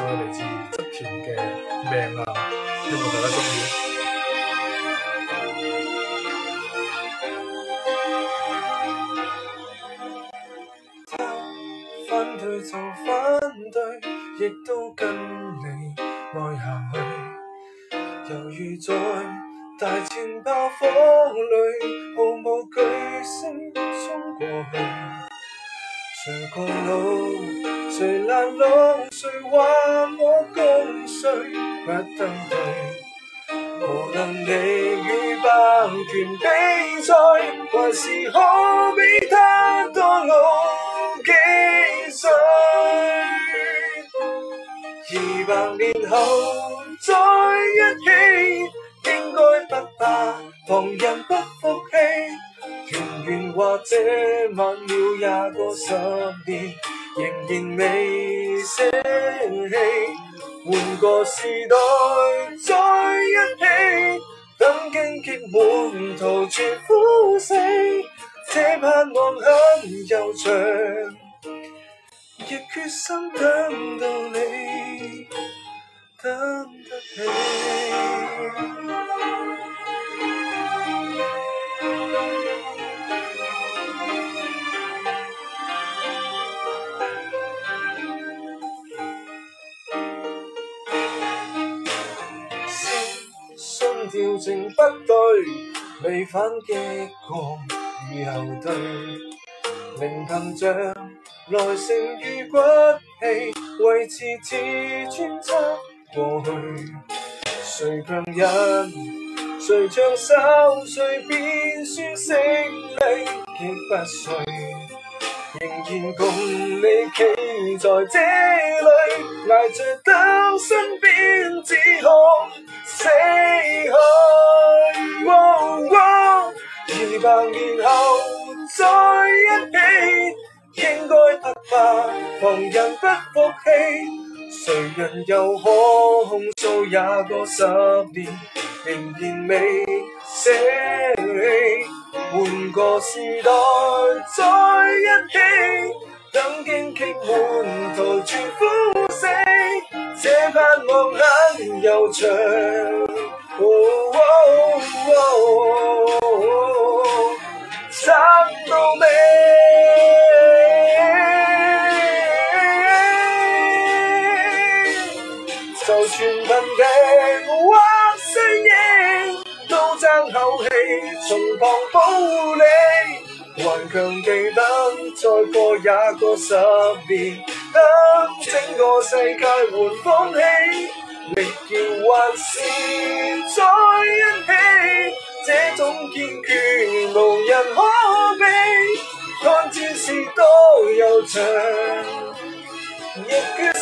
就系嚟自侧田嘅命啊！希望大家注意。反对就反对，亦都跟你爱下去。犹如在大战炮火里，毫无惧色冲过去，谁古老？谁拦路，谁话我共谁不登对？无论你与霸权比赛，还是可比他多老几岁。二百年后再一起，应该不怕旁人不服气。团圆或者晚了廿个十年。仍然未舍弃。换个时代再一起，等荆棘满途全枯死，这盼望很悠长，亦决心等到你，等得起。调情不对，未反击过已后退。明凭着耐性与骨气，维持自尊心。过去谁强忍，谁长寿，谁变酸胜利，竭不碎，仍然共你企在这里，挨着灯，身边只可死。百年后在一起，应该不罢，旁人不服气，谁人又可控诉也过十年，仍然未舍弃。换个时代在一起，等荆棘满途全枯死，这盼望很悠长。就算貧窮或衰弱，都爭口氣從旁保護你，顽強地等，再過也過十年，等整個世界換風氣，力叫還是再一起，這種堅決無人可比，看戰事多悠長，亦